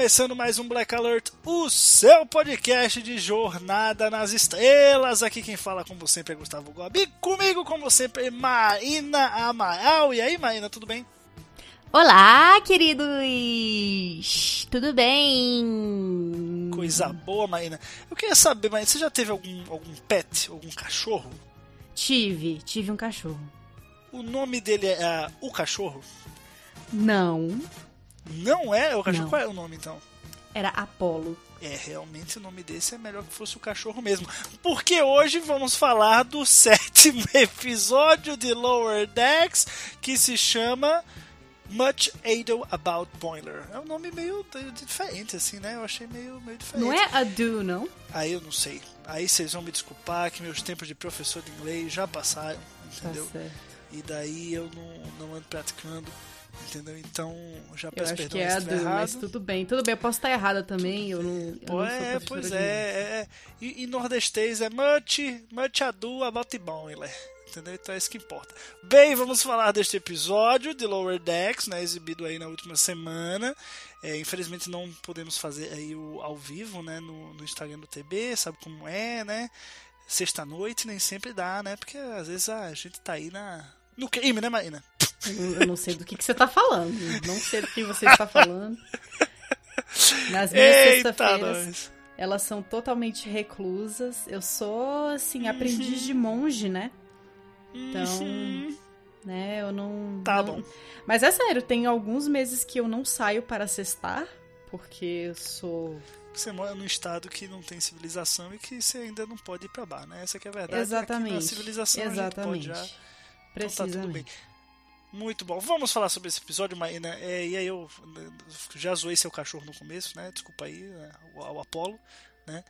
Começando mais um Black Alert, o seu podcast de Jornada nas Estrelas. Aqui quem fala, como sempre, é Gustavo Gobi. Comigo, como sempre, Maína Amaral. E aí, Maína, tudo bem? Olá, queridos! Tudo bem? Coisa boa, Maína. Eu queria saber, Maína, você já teve algum, algum pet, algum cachorro? Tive, tive um cachorro. O nome dele é ah, O Cachorro? Não, Não é o cachorro? Não. Qual é o nome, então? era Apolo. É, realmente o nome desse é melhor que fosse o cachorro mesmo. Porque hoje vamos falar do sétimo episódio de Lower Decks, que se chama Much Ado About Boiler. É um nome meio diferente, assim, né? Eu achei meio, meio diferente. Não é Adu, não? Aí eu não sei. Aí vocês vão me desculpar que meus tempos de professor de inglês já passaram, entendeu? Tá. E daí eu não, não ando praticando, entendeu? Então já Eu peço acho perdão que é estiver Adu, mas tudo bem. Tudo bem, eu posso estar errada também. Eu não, eu não é, pois é, é, é. E, e nordestês é much, much ado about boiler. Entendeu? Então é isso que importa. Bem, vamos falar deste episódio de Lower Decks, né, exibido aí na última semana. É, infelizmente não podemos fazer aí o ao vivo, né, no, no Instagram do TB, sabe como é, né? Sexta-noite nem sempre dá, né? Porque às vezes a gente tá aí na no crime, né, Marina? Eu, não sei do que, que você está falando. Não sei do que você está falando. Nas minhas nós. elas são totalmente reclusas. Eu sou, assim, aprendiz de monge, né? Então, Uhum. né, eu não... Tá não- bom. Mas é sério, tem alguns meses que eu não saio para cestar, porque eu sou... Você mora num estado que não tem civilização e que você ainda não pode ir pra bar, né? Essa que é a verdade. Aqui na Exatamente. civilização Exatamente. a gente pode já. Então tá tudo bem. Muito bom. Vamos falar sobre esse episódio, Maína. É, e aí eu né, já zoei seu cachorro no começo, né? Desculpa aí, né, o, o Apolo, né?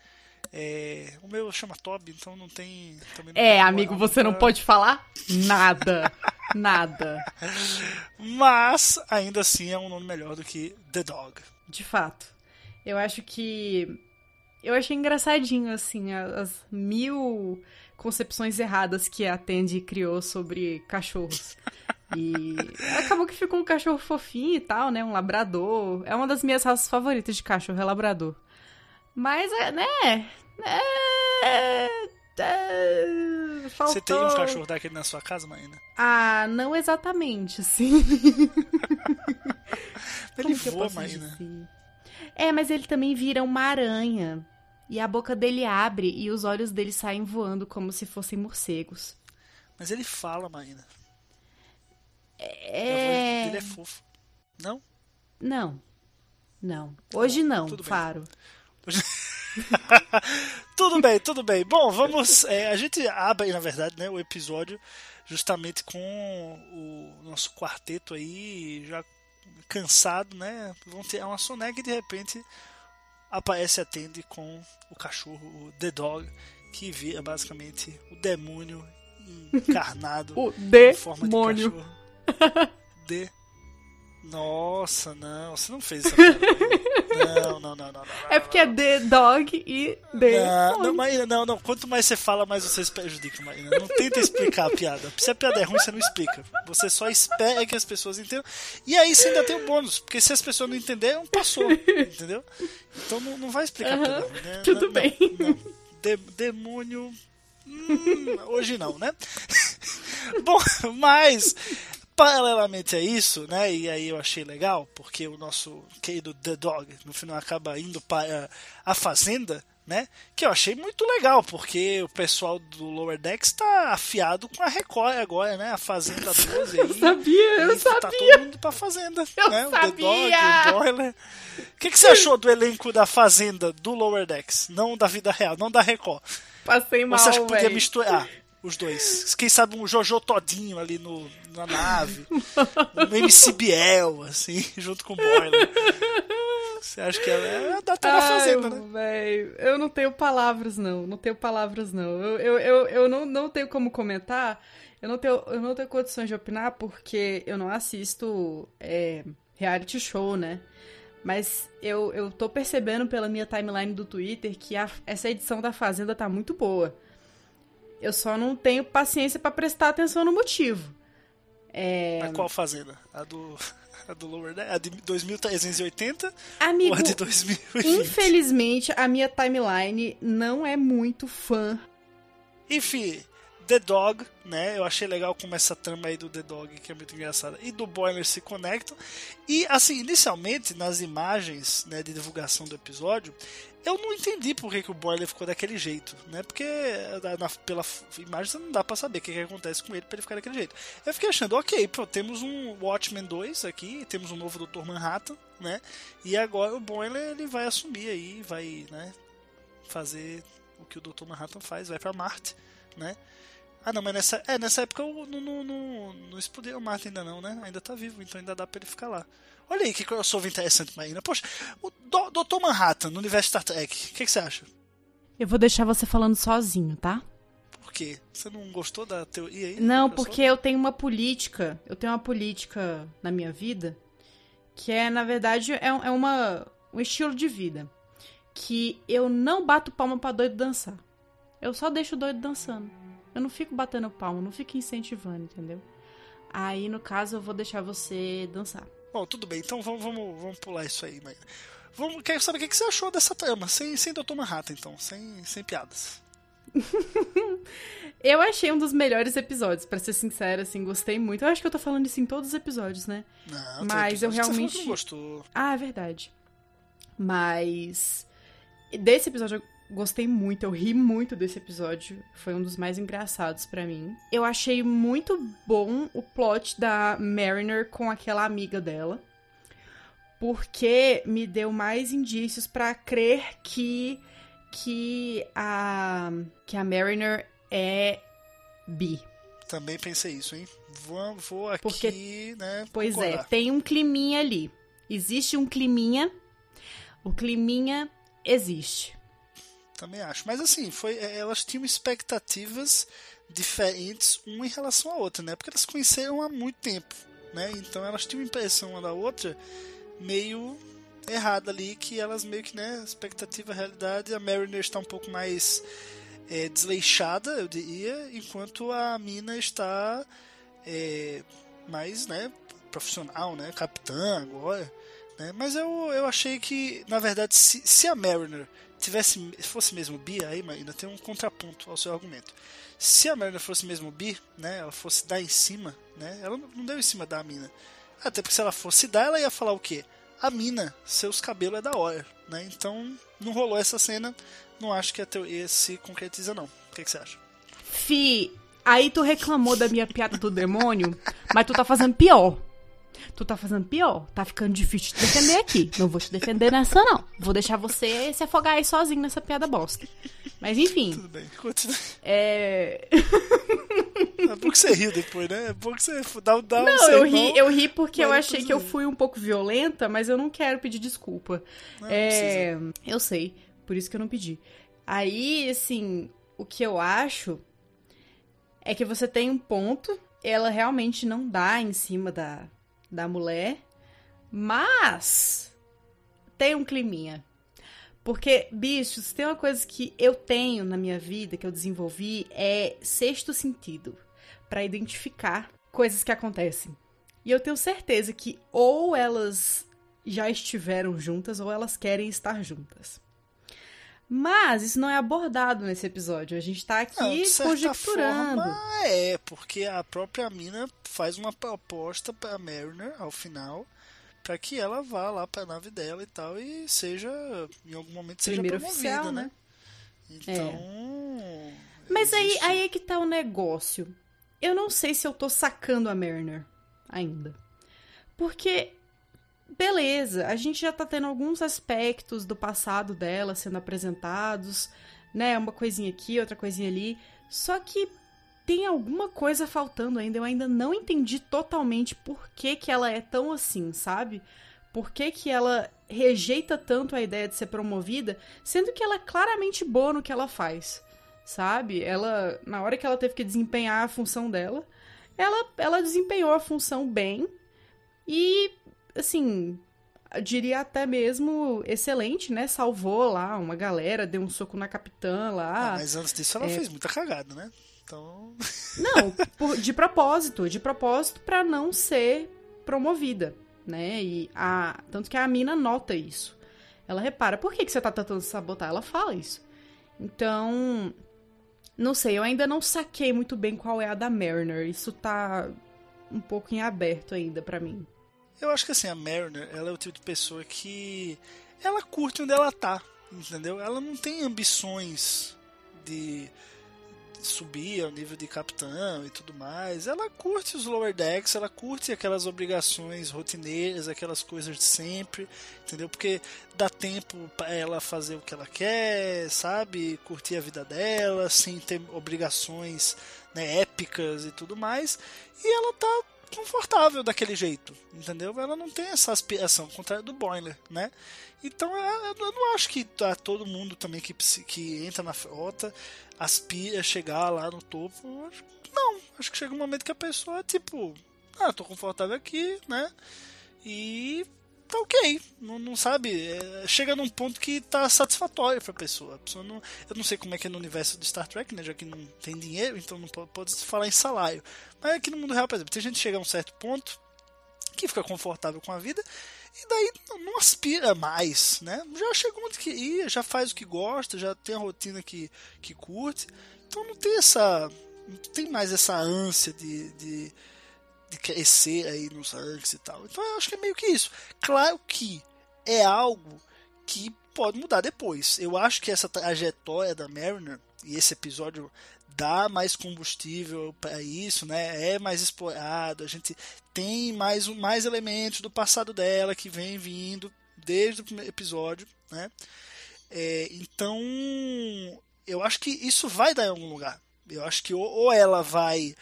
É, o meu chama Toby, então não tem. não É, amigo, você não pra- pode falar nada. Nada. Mas ainda assim é um nome melhor do que The Dog. De fato. Eu acho que. Eu achei engraçadinho, assim, as mil concepções erradas que a Tandy criou sobre cachorros. E acabou que ficou um cachorro fofinho e tal, né? Um labrador. É uma das minhas raças favoritas de cachorro, é labrador. Mas, é, né? É, é, faltou... Você tem um cachorro daquele na sua casa, Maína? Ah, não exatamente, assim. Ele voa, dizer? É, mas ele também vira uma aranha. E a boca dele abre e os olhos dele saem voando como se fossem morcegos. Mas ele fala, Maína. É. dele é fofo. Não? Não. Não. Hoje não, tudo bem. Faro. Tudo bem, tudo bem. Bom, vamos. é, a gente abre, na verdade, né, o episódio justamente com o nosso quarteto aí já cansado, né? Vão ter uma soneca e de repente aparece a Tandy com o cachorro, o The Dog, que vira basicamente o demônio encarnado O em forma de De. Nossa, não, você não fez essa piada. Não, não, não, não. É porque é The Dog e The. Não, não, Maína, não, não. Quanto mais você fala, mais você se prejudica, Maína. Não tenta explicar a piada. Se a piada é ruim, você não explica. Você só espera que as pessoas entendam. E aí você ainda tem o bônus, porque se as pessoas não entenderam, passou. Entendeu? Então não, não vai explicar a piada né? tudo Não, bem. De- demônio. hum, hoje não, né? Bom, mas paralelamente a isso, né? E aí eu achei legal, porque o nosso querido The Dog no final acaba indo para a fazenda, né? Que eu achei muito legal, porque o pessoal do Lower Decks tá afiado com a Record agora, né? A Fazenda 12 Eu aí. sabia, eu Tá sabia. todo mundo pra Fazenda, Eu né? O The Dog, sabia. o Boiler. O que, que você achou do elenco da Fazenda do Lower Decks? Não da vida real, não da Record. Passei mal, Você acha que podia velho. misturar os dois? Quem sabe um Jojo Todinho ali no, na nave. um MC Biel, assim, junto com o Boiler. Você acha que ela é a data da Ai, Fazenda, né? véi, eu não tenho palavras, não. Não tenho palavras, não. Eu, eu, eu, eu não, não tenho como comentar. Eu não tenho, eu não tenho condições de opinar porque eu não assisto é, reality show, né? Mas eu, eu tô percebendo pela minha timeline do Twitter que a- essa edição da Fazenda tá muito boa. Eu só não tenho paciência pra prestar atenção no motivo. É, Mas qual Fazenda? A do, a do Lower Decks? A de 2380 amigo, ou a de 2020? infelizmente a minha timeline não é muito fã Enfim, The Dog, né? Eu achei legal como essa trama aí do The Dog, que é muito engraçada, e do Boiler se conectam. E, assim, inicialmente, nas imagens né, de divulgação do episódio, eu não entendi por que, que o Boiler ficou daquele jeito, né? Porque na- pela imagem não dá pra saber o que, que acontece com ele pra ele ficar daquele jeito. Eu fiquei achando, ok, pô, temos um Watchmen 2 aqui, temos um novo Dr. Manhattan, né? E agora o Boiler ele vai assumir aí, vai, né? Fazer o que o Dr. Manhattan faz, vai pra Marte, né? Ah, não, mas nessa, é, nessa época eu não, não, não, não explodiram o Marte ainda não, né? Ainda tá vivo, então ainda dá pra ele ficar lá. Olha aí que crossover interessante, Marina. Poxa, o Do- Dr. Manhattan no universo Star Trek, o que, que você acha? Eu vou deixar você falando sozinho, tá? Por quê? Você não gostou da teoria aí? Não, porque eu tenho uma política, eu tenho uma política na minha vida que é, na verdade, é, é uma, um estilo de vida. Que eu não bato palma pra doido dançar. Eu só deixo o doido dançando. Eu não fico batendo palma, não fico incentivando, entendeu? Aí, no caso, eu vou deixar você dançar. Bom, tudo bem, então vamos, vamos, vamos pular isso aí, Marina. Vamos, quero saber o que, você achou dessa trama, sem, sem Dr. Manhattan, então, sem, sem piadas. Eu achei um dos melhores episódios, pra ser sincera, assim, gostei muito. Eu acho que eu tô falando isso em todos os episódios, né? Não, Mas eu episódio que você realmente- não gostou. Ah, é verdade. Mas desse episódio gostei muito, eu ri muito desse episódio. Foi um dos mais engraçados pra mim. Eu achei muito bom o plot da Mariner com aquela amiga dela. Porque me deu mais indícios pra crer que que a que a Mariner é bi. Também pensei isso, hein? Vou, vou aqui, Porque- né? Pois é, concordar. tem um climinha ali. Existe um climinha. O climinha existe. Também acho. Mas assim, foi, é, elas tinham expectativas diferentes uma em relação à outra, né? Porque elas conheceram há muito tempo, né? Então elas tinham impressão uma da outra meio errada ali, que elas meio que, né? Expectativa, realidade, a Mariner está um pouco mais é, desleixada, eu diria, enquanto a Mina está é, mais, né? Profissional, né? Capitã agora. Né? Mas eu, eu achei que, na verdade, se, se a Mariner tivesse fosse mesmo bi, aí ainda tem um contraponto ao seu argumento. Se a Mariner fosse mesmo bi, né, ela fosse dar em cima, né, ela não deu em cima da mina. Até porque se ela fosse dar, ela ia falar o quê? A mina, seus cabelos é da hora, né? Então não rolou essa cena. Não acho que a teoria se concretiza não. O que, que você acha? Fi, aí tu reclamou da minha piada do demônio, mas tu tá fazendo pior. Tu tá fazendo pior. Tá ficando difícil te defender aqui. Não vou te defender nessa, não. Vou deixar você se afogar aí sozinho nessa piada bosta. Mas enfim, Tudo bem, continua. é. É bom que você riu depois, né? É bom que você dá, dá um Não, eu ri, eu ri porque eu achei que eu fui um pouco violenta, mas eu não quero pedir desculpa. Não, é, eu sei, por isso que eu não pedi. Aí, assim, o que eu acho é que você tem um ponto, ela realmente não dá em cima da, da mulher, mas tem um climinha. Porque, bichos, tem uma coisa que eu tenho na minha vida, que eu desenvolvi, é sexto sentido pra identificar coisas que acontecem. E eu tenho certeza que ou elas já estiveram juntas ou elas querem estar juntas. Mas isso não é abordado nesse episódio. A gente tá Não, aqui certa conjecturando. forma, é, porque a própria mina faz uma proposta pra Mariner ao final para que ela vá lá pra nave dela e tal e seja em algum momento seja Primeiro promovida, oficial, né? né? Então. Mas aí, aí é que tá o negócio. Eu não sei se eu tô sacando a Mariner ainda. Porque, beleza, a gente já tá tendo alguns aspectos do passado dela sendo apresentados, né? Uma coisinha aqui, outra coisinha ali. Só que tem alguma coisa faltando ainda. Eu ainda não entendi totalmente por que, que ela é tão assim, sabe? Por que, que ela rejeita tanto a ideia de ser promovida, sendo que ela é claramente boa no que ela faz sabe? Ela, na hora que ela teve que desempenhar a função dela, ela, ela desempenhou a função bem e, assim, eu diria até mesmo excelente, né? Salvou lá uma galera, deu um soco na capitã Ah, lá. mas antes disso ela é. fez muita cagada, né? Então. Não, por- de propósito, de propósito pra não ser promovida, né? E a, tanto que a mina nota isso. Ela repara, por que, que você tá tentando sabotar? Ela fala isso. Então, não sei, eu ainda não saquei muito bem qual é a da Mariner. Isso tá um pouco em aberto ainda pra mim. Eu acho que assim, a Mariner, ela é o tipo de pessoa que. Ela curte onde ela tá, entendeu? Ela não tem ambições de subir ao nível de capitão e tudo mais. Ela curte os lower decks, ela curte aquelas obrigações rotineiras, aquelas coisas de sempre, entendeu? Porque dá tempo pra ela fazer o que ela quer, sabe? Curtir a vida dela, sem ter obrigações né, épicas e tudo mais. E ela tá confortável daquele jeito, entendeu? Ela não tem essa aspiração, ao contrário do Boiler, né? Então eu eu não acho que tá todo mundo também que, que entra na frota aspira a chegar lá no topo. Não, acho que chega um momento que a pessoa, tipo, ah, tô confortável aqui, né? E tá ok. Não, não sabe, é, chega num ponto que tá satisfatório pra pessoa. A pessoa não, eu não sei como é que é no universo do Star Trek, né? Já que não tem dinheiro, então não pode, falar em salário. Mas aqui no mundo real, por exemplo, tem gente que chega a um certo ponto que fica confortável com a vida e daí não- aspira mais, né? Já chegou onde queria, já faz o que gosta, já tem a rotina que, que curte. Então não tem essa. Não tem mais essa ânsia de, de crescer aí nos ranks e tal. Então eu acho que é meio que isso. Claro que é algo que pode mudar depois. Eu acho que essa trajetória da Mariner e esse episódio dá mais combustível para isso, né? É mais explorado, a gente tem mais mais elementos do passado dela que vem vindo desde o primeiro episódio, né? É, então eu acho que isso vai dar em algum lugar. Eu acho que ou, ou ela vai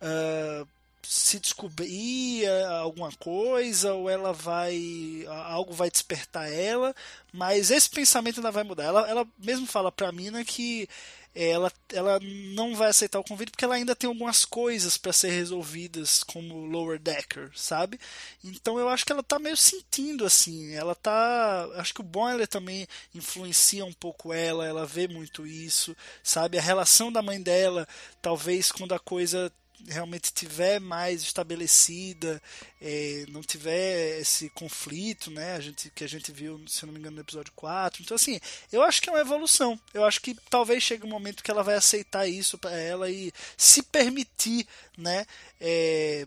ah, se descobrir alguma coisa, ou ela vai. algo vai despertar ela, mas esse pensamento ainda vai mudar. Ela, ela mesmo fala pra Mina que ela, ela não vai aceitar o convite porque ela ainda tem algumas coisas para ser resolvidas como lower decker, sabe? Então eu acho que ela tá meio sentindo assim, ela tá, acho que o Boiler também influencia um pouco ela, ela vê muito isso, sabe? A relação da mãe dela, talvez quando a coisa realmente tiver mais estabelecida, é, não tiver esse conflito, né? A gente, que a gente viu, se não me engano, no episódio 4. Então, assim, eu acho que é uma evolução. Eu acho que talvez chegue um momento que ela vai aceitar isso para ela e se permitir, né? É,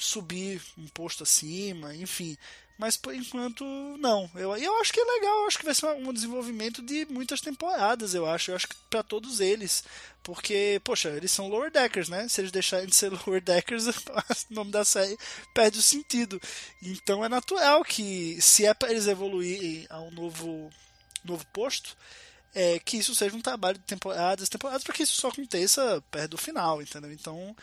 subir um posto acima, enfim. Mas por enquanto, não. Eu, eu acho que é legal, eu acho que vai ser um desenvolvimento de muitas temporadas, eu acho. Eu acho que para todos eles. Porque, poxa, eles são lower deckers, né? Se eles deixarem de ser lower deckers, o nome da série perde o sentido. Então é natural que, se é para eles evoluírem a um novo, novo posto, é, que isso seja um trabalho de temporadas, temporadas, para que isso só aconteça perto do final, entendeu? Então,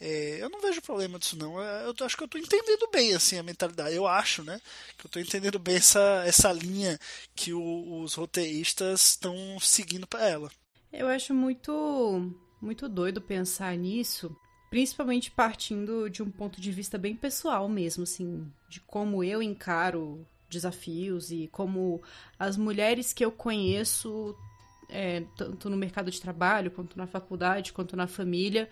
é, eu não vejo problema disso não. Eu, eu acho que eu tô entendendo bem assim a mentalidade. Eu acho, né, que eu tô entendendo bem essa, essa linha que o- os roteiristas estão seguindo para ela. Eu acho muito, muito doido pensar nisso, principalmente partindo de um ponto de vista bem pessoal mesmo, assim, de como eu encaro desafios e como as mulheres que eu conheço, é, tanto no mercado de trabalho, quanto na faculdade, quanto na família,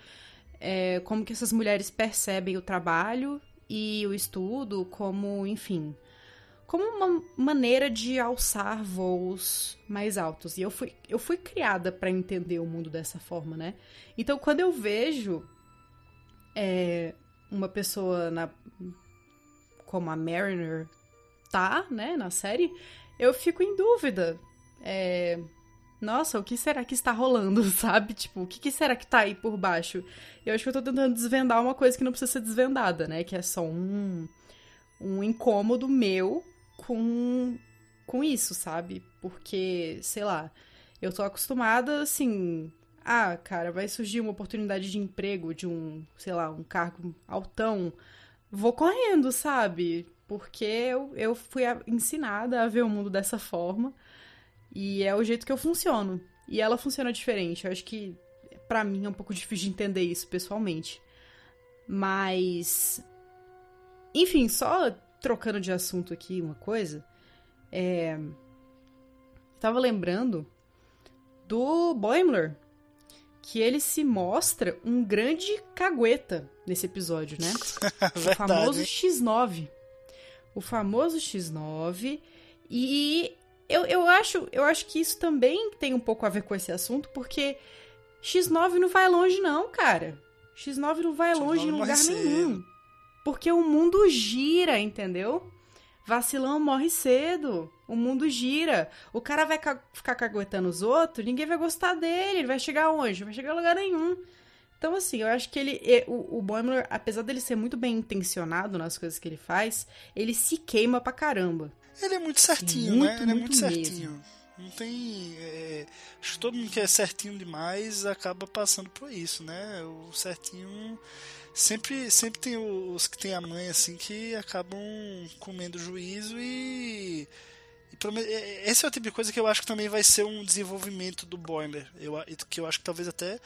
é, como que essas mulheres percebem o trabalho e o estudo, como, enfim, como uma maneira de alçar voos mais altos. E eu fui, eu fui criada para entender o mundo dessa forma, né? Então, quando eu vejo é, uma pessoa na, como a Mariner tá, né, na série, eu fico em dúvida. É, nossa, o que será que está rolando, sabe? Tipo, o que, que será que tá aí por baixo? Eu acho que eu tô tentando desvendar uma coisa que não precisa ser desvendada, né? Que é só um, um incômodo meu com, com isso, sabe? Porque, sei lá, eu tô acostumada, assim. Ah, cara, vai surgir uma oportunidade de emprego de um, sei lá, um cargo altão. Vou correndo, sabe? Porque eu, eu fui ensinada a ver o mundo dessa forma. E é o jeito que eu funciono. E ela funciona diferente. Eu acho que, para mim, é um pouco difícil de entender isso pessoalmente. Mas. Enfim, só trocando de assunto aqui uma coisa. É. Tava lembrando do Boimler, que ele se mostra um grande cagueta nesse episódio, né? o famoso X9. O famoso X9. E eu, eu, acho, eu acho que isso também tem um pouco a ver com esse assunto, porque X9 não vai longe, não, cara. X9 não vai X9 longe em lugar nenhum. Porque o mundo gira, entendeu? Vacilão morre cedo. O mundo gira. O cara vai ca ficar caguetando os outros, ninguém vai gostar dele. Ele vai chegar onde? Não vai chegar a lugar nenhum. Então, assim, eu acho que ele. O, o Boimler, apesar dele ser muito bem intencionado nas coisas que ele faz, ele se queima pra caramba. Ele é muito certinho, muito, né? Ele é muito certinho. Mesmo. Não tem. É, acho que todo mundo que é certinho demais acaba passando por isso, né? O certinho. Sempre, sempre tem os que tem a mãe assim que acabam comendo juízo e é, esse é o tipo de coisa que eu acho que também vai ser um desenvolvimento do Boiler. Eu, que eu acho que talvez até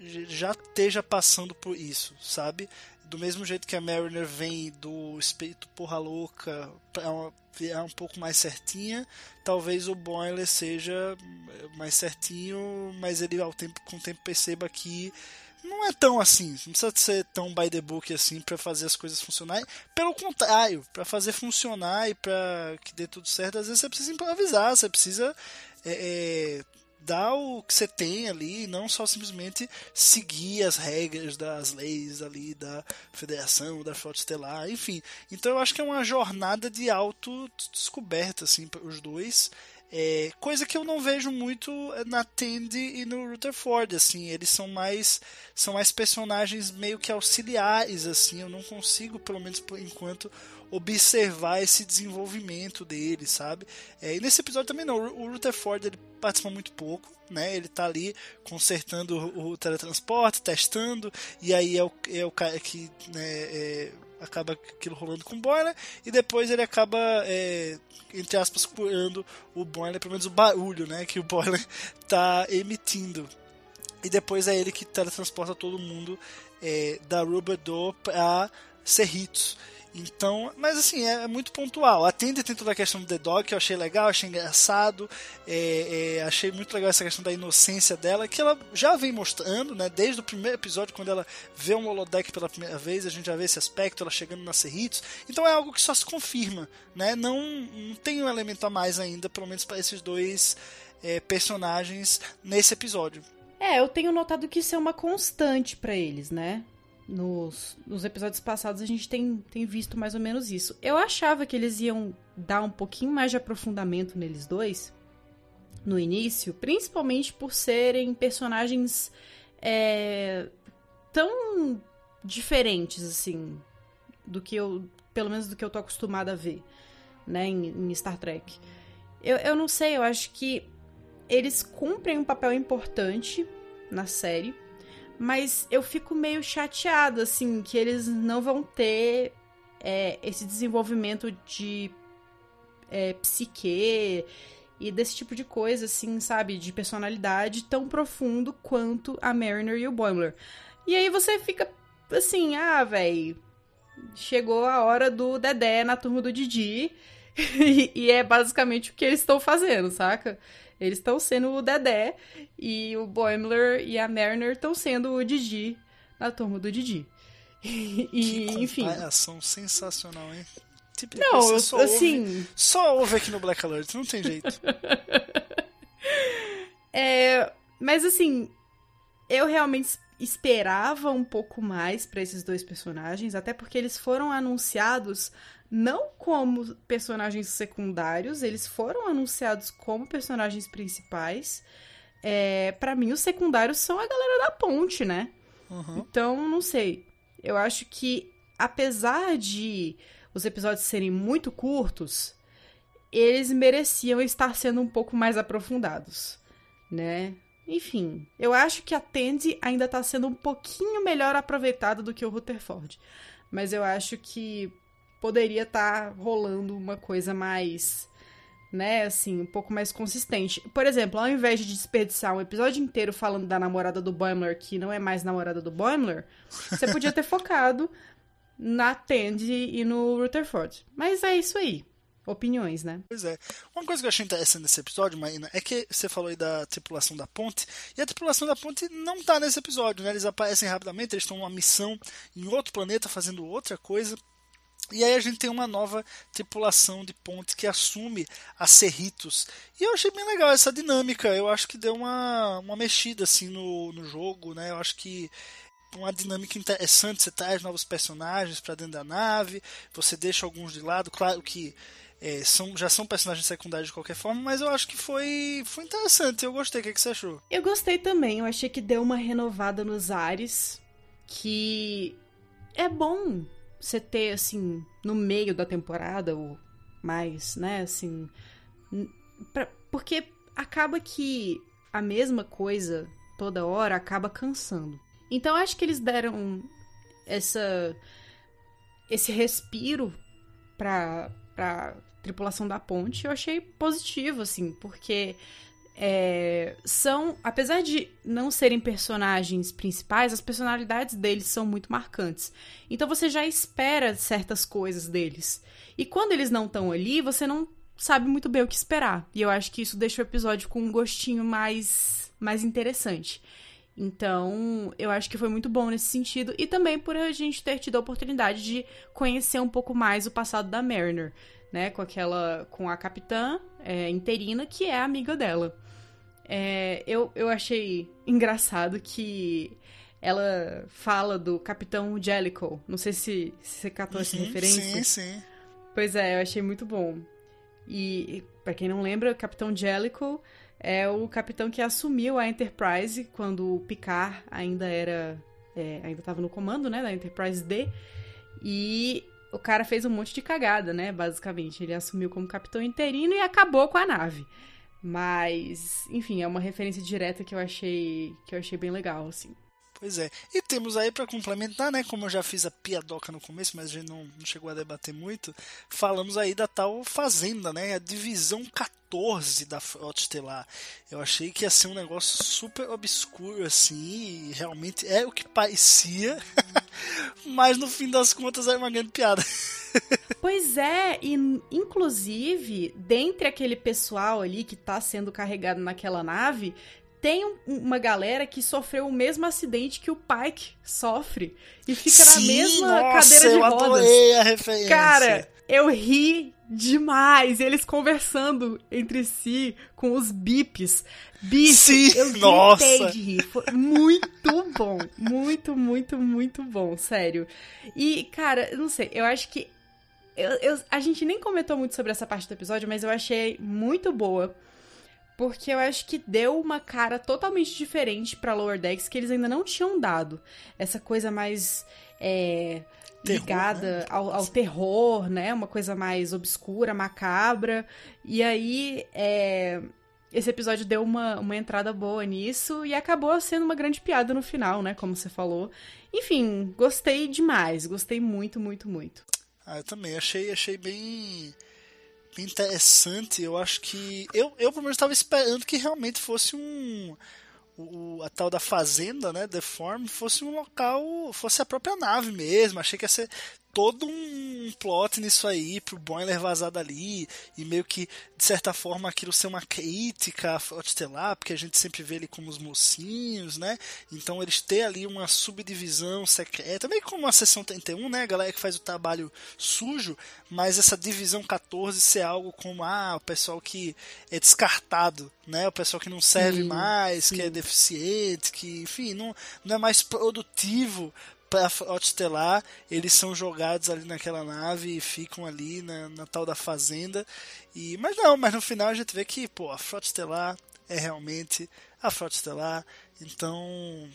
já esteja passando por isso, sabe? Do mesmo jeito que a Mariner vem do espírito porra louca é, um pouco mais certinha, talvez o Boiler seja mais certinho, mas ele ao tempo, com o tempo perceba que não é tão assim, não precisa ser tão by the book assim para fazer as coisas funcionarem. Pelo contrário, para fazer funcionar e para que dê tudo certo, às vezes você precisa improvisar, você precisa é, é, dar o que você tem ali, não só simplesmente seguir as regras das leis ali da federação, da frota estelar, enfim. Então eu acho que é uma jornada de autodescoberta assim para os dois. É, coisa que eu não vejo muito na Tandy e no Rutherford, assim, eles são mais são mais personagens meio que auxiliares, assim, eu não consigo, pelo menos por enquanto, observar esse desenvolvimento dele, sabe? É, e nesse episódio também não, o Rutherford ele participa muito pouco, né? Ele tá ali consertando o, o teletransporte, testando, e aí é o, é o cara que né, é, acaba aquilo rolando com o Boiler, e depois ele acaba, é, entre aspas, curando o Boiler, pelo menos o barulho né, que o Boiler tá emitindo. E depois é ele que teletransporta todo mundo é, da Rubber Door para Cerritos. Então, mas assim, é, é, muito pontual. Atende tem toda a questão do The Dog, que eu achei legal, achei engraçado, é, é, achei muito legal essa questão da inocência dela, que ela já vem mostrando, né? Desde o primeiro episódio, quando ela vê um holodeck pela primeira vez, a gente já vê esse aspecto, ela chegando na Cerritos. Então é algo que só se confirma, né? Não, não tem um elemento a mais ainda, pelo menos para esses dois é, personagens nesse episódio. É, eu tenho notado que isso é uma constante para eles, né? Nos, nos episódios passados a gente tem, tem visto mais ou menos isso. Eu achava que eles iam dar um pouquinho mais de aprofundamento neles dois no início, principalmente por serem personagens é, tão diferentes assim do que eu, pelo menos do que eu tô acostumada a ver, né, em, em Star Trek. Eu, eu não sei, eu acho que eles cumprem um papel importante na série mas eu fico meio chateado, assim, que eles não vão ter é, esse desenvolvimento de é, psique e desse tipo de coisa, assim, sabe? De personalidade tão profundo quanto a Mariner e o Boimler. E aí você fica assim, ah, velho, chegou a hora do Dedé na turma do Didi. e é basicamente o que eles estão fazendo, saca? Eles estão sendo o Dedé e o Boimler e a Mariner estão sendo o Didi na turma do Didi. E, que enfim. ação sensacional, hein? Tipo, não, só assim. Ouve, só ouve aqui no Black Alert, não tem jeito. é, mas assim, eu realmente esperava um pouco mais para esses dois personagens, até porque eles foram anunciados não como personagens secundários, eles foram anunciados como personagens principais. É, para mim, os secundários são a galera da ponte, né? Uhum. Então, não sei. Eu acho que, apesar de os episódios serem muito curtos, eles mereciam estar sendo um pouco mais aprofundados, né? Enfim, eu acho que a Tandy ainda tá sendo um pouquinho melhor aproveitada do que o Rutherford. Mas eu acho que poderia estar tá rolando uma coisa mais, né, assim, um pouco mais consistente. Por exemplo, ao invés de desperdiçar um episódio inteiro falando da namorada do Boimler, que não é mais namorada do Boimler, você podia ter focado na Tandy e no Rutherford. Mas é isso aí opiniões, né? Pois é. Uma coisa que eu achei interessante nesse episódio, Marina, é que você falou aí da tripulação da ponte, e a tripulação da ponte não tá nesse episódio, né? Eles aparecem rapidamente, eles estão numa missão em outro planeta fazendo outra coisa. E aí a gente tem uma nova tripulação de ponte que assume a Cerritos. E eu achei bem legal essa dinâmica. Eu acho que deu uma, uma mexida assim no, no jogo, né? Eu acho que uma dinâmica interessante. Você traz novos personagens para dentro da nave, você deixa alguns de lado. Claro que é, são, já são personagens secundários de qualquer forma, mas eu acho que foi, foi interessante. Eu gostei. O que, é que você achou? Eu gostei também. Eu achei que deu uma renovada nos ares. Que é bom você ter, assim, no meio da temporada, ou mais, né? Assim. Pra, porque acaba que a mesma coisa toda hora acaba cansando. Então acho que eles deram essa esse respiro pra, pra tripulação da ponte, eu achei positivo, assim, porque é, são, apesar de não serem personagens principais, as personalidades deles são muito marcantes. Então você já espera certas coisas deles. E quando eles não estão ali, você não sabe muito bem o que esperar. E eu acho que isso deixa o episódio com um gostinho mais, mais interessante. Então, eu acho que foi muito bom nesse sentido. E também por a gente ter tido a oportunidade de conhecer um pouco mais o passado da Mariner né? Com aquela. com a capitã é, interina, que é amiga dela. É, eu, eu achei engraçado que ela fala do Capitão Jellicoe. Não sei se, se você catou essa Uhum, referência. Sim, sim. Pois é, eu achei muito bom. E, para quem não lembra, o Capitão Jellicoe é o capitão que assumiu a Enterprise quando o Picard ainda era. é, ainda estava no comando, né? Da Enterprise D. E o cara fez um monte de cagada, né? Basicamente. Ele assumiu como capitão interino e acabou com a nave. Mas, enfim, é uma referência direta que eu achei que eu achei bem legal, assim. Pois é. E temos aí para complementar, né? Como eu já fiz a piadoca no começo, mas a gente não, não chegou a debater muito. Falamos aí da tal Fazenda, né? A divisão 14 da Frota Estelar. Eu achei que ia ser um negócio super obscuro, assim. E realmente é o que parecia. mas no fim das contas era uma grande piada. Pois é, e inclusive, dentre aquele pessoal ali que tá sendo carregado naquela nave, tem um- uma galera que sofreu o mesmo acidente que o Pike sofre e fica na Sim, mesma nossa, cadeira de eu rodas. adorei a referência. Cara, eu ri demais. Eles conversando entre si com os bips. Bicho, Sim, eu nossa. de rir. Foi muito bom. Muito, muito, muito bom. Sério. E, cara, não sei. Eu acho que... eu- eu- a gente nem comentou muito sobre essa parte do episódio, mas eu achei muito boa. Porque eu acho que deu uma cara totalmente diferente pra Lower Decks que eles ainda não tinham dado. Essa coisa mais... é, Terror, ligada né? ao, ao terror, né? Uma coisa mais obscura, macabra. E aí, é, esse episódio deu uma, uma entrada boa nisso e acabou sendo uma grande piada no final, né? Como você falou. Enfim, gostei demais. Gostei muito, muito, muito. Ah, eu também achei, achei bem, interessante. Eu acho que. Eu, eu pelo menos, estava esperando que realmente fosse um. O, a tal da fazenda, né? The Form, fosse um local. fosse a própria nave mesmo. Achei que ia ser todo um plot nisso aí pro Boiler vazar dali e meio que de certa forma aquilo ser uma crítica à Frota Estelar, porque a gente sempre vê ele como os mocinhos, né? Então eles têm ali uma subdivisão secreta, meio como a seção 31, né? A galera que faz o trabalho sujo, mas essa divisão 14 ser algo como ah, o pessoal que é descartado, né? O pessoal que não serve Sim, mais, sim. que é deficiente, que enfim, não, não é mais produtivo para a Frota Estelar, eles são jogados ali naquela nave e ficam ali na, na tal da fazenda. E, mas não, mas no final a gente vê que pô, a Frota Estelar é realmente a Frota Estelar, então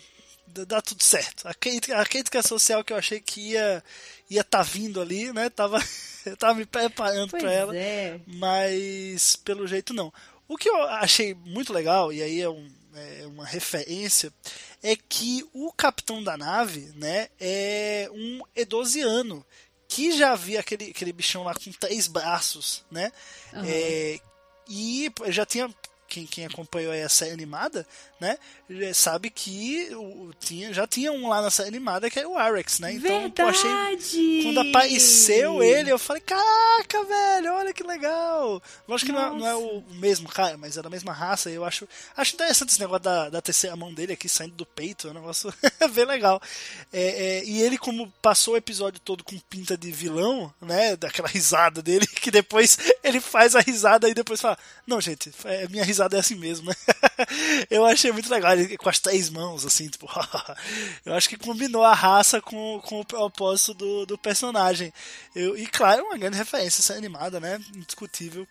dá, tudo certo. A crítica, a crítica social que eu achei que ia ia tá vindo ali, né? Tava, eu tava me preparando para ela é. mas pelo jeito não. O que eu achei muito legal, e aí é, um- é uma referência, é que o capitão da nave né, é um edosiano, que já havia aquele, aquele bichão lá com três braços, né? Aham. É, e já tinha. Quem, quem acompanhou aí a série animada, né? já Sabe que o, tinha, já tinha um lá na série animada que é o Arex, né? Então, pô, achei Verdade! quando apareceu ele, eu falei, caraca, velho, olha que legal. Lógico que não é, não é o mesmo cara, mas é da mesma raça. Eu acho, acho interessante esse negócio da, da terceira mão dele aqui saindo do peito. É um negócio bem legal. É, é, e ele, como passou o episódio todo com pinta de vilão, né? Daquela risada dele, que depois ele faz a risada e depois fala: Não, gente, é, minha risada é assim mesmo. eu achei muito legal. Ele com as três mãos, assim, tipo. eu acho que combinou a raça com, com o propósito do, do personagem. Eu, e claro, uma grande referência essa animada, né? Indiscutível.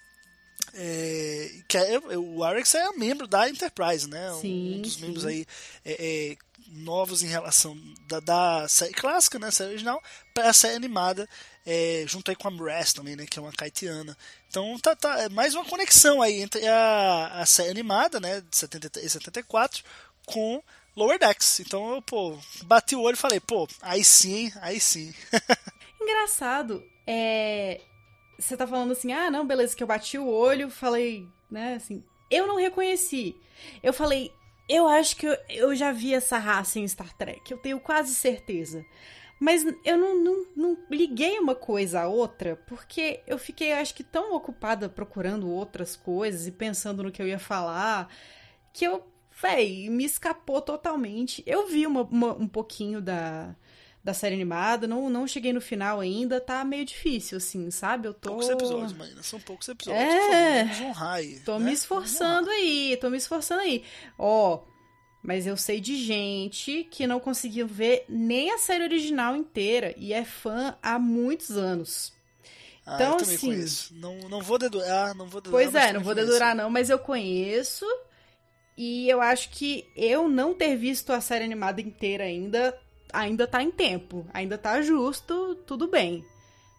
É, que é- o Arex é membro da Enterprise, né? Um- Sim, um dos sim. membros aí é, é, novos em relação da, da série clássica, né? Série original, para a série animada, é, junto aí com a Mraz também, né? Que é uma kaitiana. Então tá, tá é mais uma conexão aí entre a, a série animada, né? De 73 e 74 com Lower Decks. Então eu, pô, bati o olho e falei, pô, aí sim, aí sim. Engraçado, é. Você tá falando assim, ah, não, beleza, que eu bati o olho, falei, né, assim. Eu não reconheci. Eu falei, eu acho que eu, eu já vi essa raça em Star Trek, eu tenho quase certeza. Mas eu não, não, não liguei uma coisa à outra, porque eu fiquei, acho que, tão ocupada procurando outras coisas e pensando no que eu ia falar, que eu, véi, me escapou totalmente. Eu vi uma- uma- um pouquinho da, da série animada, não, não cheguei no final ainda, tá meio difícil, assim, sabe? Eu tô. Poucos episódios, Marina. São poucos episódios. É. Por favor, honrar aí. Tô né? me esforçando aí, tô me esforçando aí. Ó, mas eu sei de gente que não conseguiu ver nem a série original inteira e é fã há muitos anos. Ah, Então, eu também assim- conheço. Não, não vou dedurar, não vou dedurar. Pois é, não vou conheço. dedurar não, mas eu conheço. E eu acho que eu não ter visto a série animada inteira ainda, ainda tá em tempo. Ainda tá justo, tudo bem.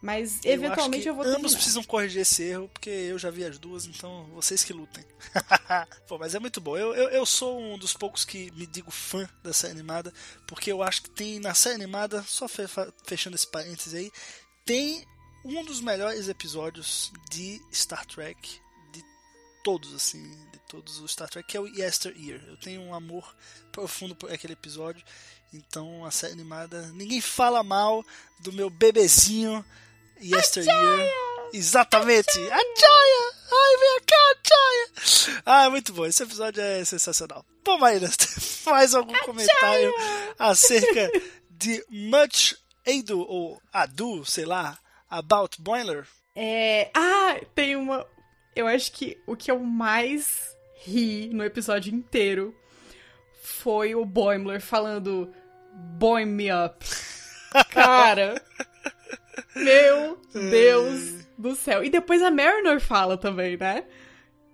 Mas Eu eventualmente eu vou Ambos terminar. precisam corrigir esse erro, porque eu já vi as duas, então vocês que lutem. Pô, mas é muito bom. Eu, eu, eu sou um dos poucos que me digo fã da série animada, porque eu acho que tem na série animada, só fe- fechando esse parênteses aí, tem um dos melhores episódios de Star Trek, de todos, assim, todos os Star Trek, que é o Yesteryear. Eu tenho um amor profundo por aquele episódio. Então a série animada, ninguém fala mal do meu bebezinho Yesteryear. Exatamente! A Jaya! Ai, vem cá, Jaya! Ah, muito bom, esse episódio é sensacional. Bom, Maíra, mais algum comentário acerca de Much Ado, ou Ado, sei lá, About Boiler? É... Ah, tem uma. Eu acho que o que eu mais ri no episódio inteiro foi o Boimler falando Boim me up. Cara. Meu Deus do céu. E depois a Mariner fala também, né?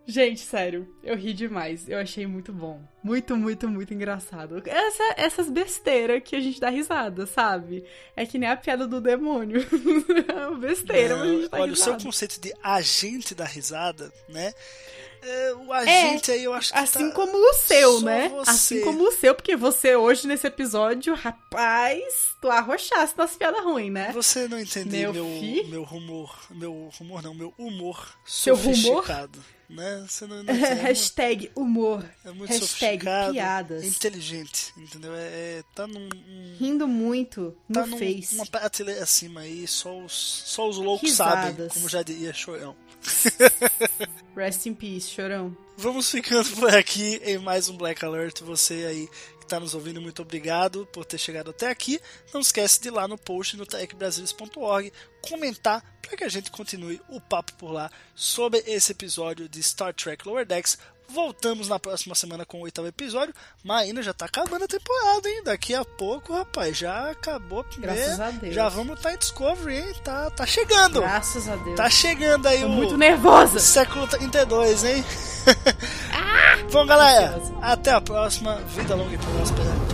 Gente, sério, eu ri demais. Eu achei muito bom. Muito, muito, muito engraçado. Essa- essas besteiras que a gente dá risada, sabe? É que nem a piada do demônio. É besteira, mas a gente dá Olha, o seu risada. conceito de agente da risada, né? É, o agente aí eu acho que Assim tá- como o seu, né? você. Assim como o seu, porque você hoje nesse episódio, rapaz, tu arrochasse nas piadas ruins, né? Você não entendeu Meu meu, meu humor, meu humor não, meu humor Seu humor? Né? Você não, não é, Hashtag humor. é muito hashtag piadas. inteligente, entendeu? É, é- tá num, um- Rindo muito no tá num, Face. uma prateleira acima aí, só os, só os loucos Risadas. sabem, como já diria Chorão. Rest in peace, chorão. Vamos ficando por aqui em mais um Black Alert. Você aí está nos ouvindo, muito obrigado por ter chegado até aqui. Não esquece de ir lá no post no techbrasilis.org comentar para que a gente continue o papo por lá sobre esse episódio de Star Trek Lower Decks. Voltamos na próxima semana com o oitavo episódio, mas ainda já tá acabando a temporada, hein? Daqui a pouco, rapaz, já acabou a primeira. Graças a Deus. Já vamos estar em Discovery, hein? Tá, tá chegando! Graças a Deus. Tá chegando aí Tô o muito nervosa. século 32, hein? Bom, galera, até a próxima. Vida longa e próspera.